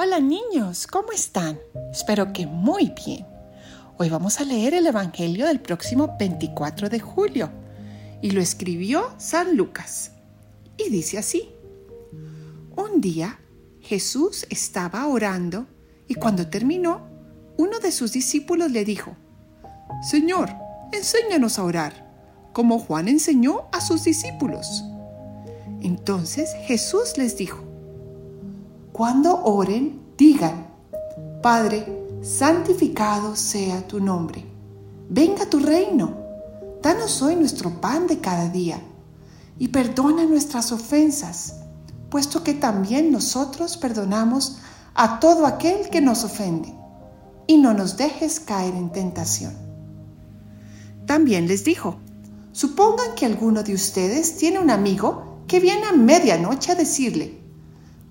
Hola niños, ¿cómo están? Espero que muy bien. Hoy vamos a leer el Evangelio del próximo 24 de julio y lo escribió San Lucas. Y dice así. Un día Jesús estaba orando y cuando terminó, uno de sus discípulos le dijo, Señor, enséñanos a orar, como Juan enseñó a sus discípulos. Entonces Jesús les dijo, cuando oren, digan, Padre, santificado sea tu nombre. Venga tu reino. Danos hoy nuestro pan de cada día. Y perdona nuestras ofensas, puesto que también nosotros perdonamos a todo aquel que nos ofende. Y no nos dejes caer en tentación. También les dijo, supongan que alguno de ustedes tiene un amigo que viene a medianoche a decirle,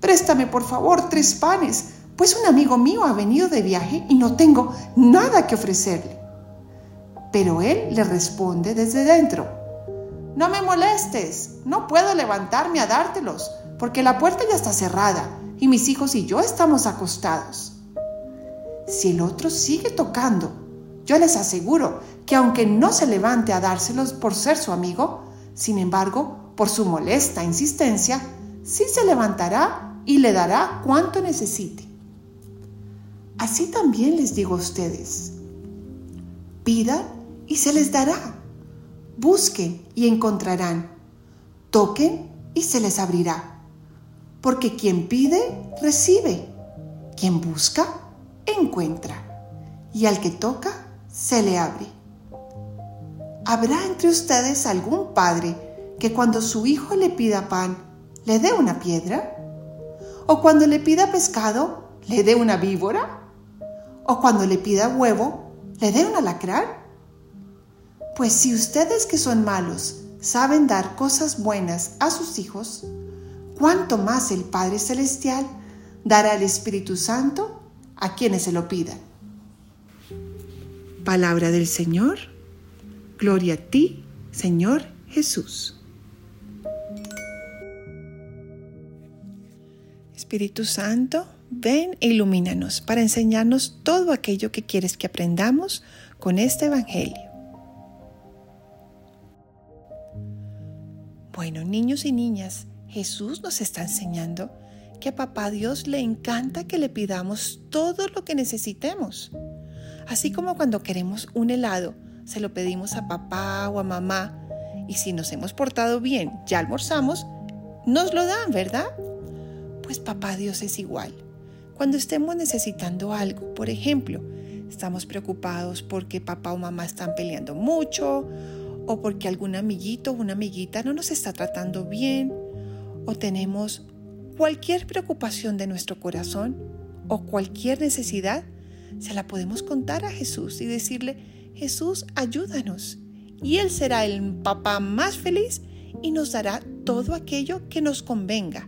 Préstame por favor tres panes, pues un amigo mío ha venido de viaje y no tengo nada que ofrecerle. Pero él le responde desde dentro, no me molestes, no puedo levantarme a dártelos, porque la puerta ya está cerrada y mis hijos y yo estamos acostados. Si el otro sigue tocando, yo les aseguro que aunque no se levante a dárselos por ser su amigo, sin embargo, por su molesta insistencia, sí se levantará y le dará cuanto necesite. Así también les digo a ustedes, pidan y se les dará, busquen y encontrarán, toquen y se les abrirá, porque quien pide, recibe, quien busca, encuentra, y al que toca, se le abre. ¿Habrá entre ustedes algún padre que cuando su hijo le pida pan, le dé una piedra? ¿O cuando le pida pescado, le dé una víbora? ¿O cuando le pida huevo, le dé un alacrán? Pues si ustedes que son malos saben dar cosas buenas a sus hijos, ¿cuánto más el Padre Celestial dará el Espíritu Santo a quienes se lo pidan? Palabra del Señor. Gloria a ti, Señor Jesús. Espíritu Santo, ven e ilumínanos para enseñarnos todo aquello que quieres que aprendamos con este Evangelio. Bueno, niños y niñas, Jesús nos está enseñando que a Papá Dios le encanta que le pidamos todo lo que necesitemos. Así como cuando queremos un helado, se lo pedimos a papá o a mamá y si nos hemos portado bien, ya almorzamos, nos lo dan, ¿verdad? Pues papá Dios es igual. Cuando estemos necesitando algo, por ejemplo, estamos preocupados porque papá o mamá están peleando mucho, o porque algún amiguito o una amiguita no nos está tratando bien, o tenemos cualquier preocupación de nuestro corazón o cualquier necesidad, se la podemos contar a Jesús y decirle, Jesús, ayúdanos. Y Él será el papá más feliz y nos dará todo aquello que nos convenga.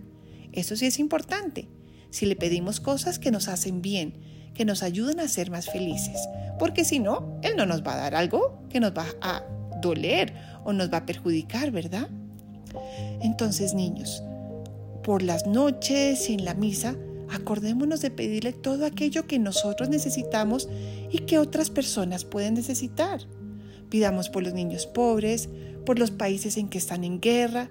Eso sí es importante. Si le pedimos cosas que nos hacen bien, que nos ayuden a ser más felices, porque si no, Él no nos va a dar algo que nos va a doler o nos va a perjudicar, ¿verdad? Entonces, niños, por las noches y en la misa, acordémonos de pedirle todo aquello que nosotros necesitamos y que otras personas pueden necesitar. Pidamos por los niños pobres, por los países en que están en guerra,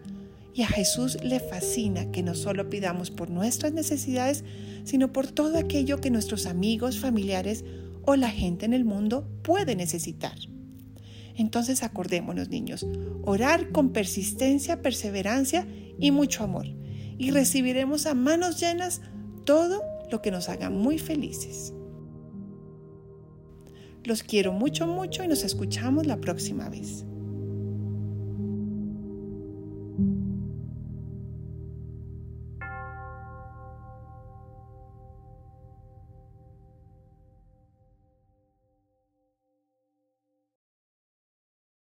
y a Jesús le fascina que no solo pidamos por nuestras necesidades, sino por todo aquello que nuestros amigos, familiares o la gente en el mundo puede necesitar. Entonces acordémonos, niños, orar con persistencia, perseverancia y mucho amor, y recibiremos a manos llenas todo lo que nos haga muy felices. Los quiero mucho, mucho y nos escuchamos la próxima vez.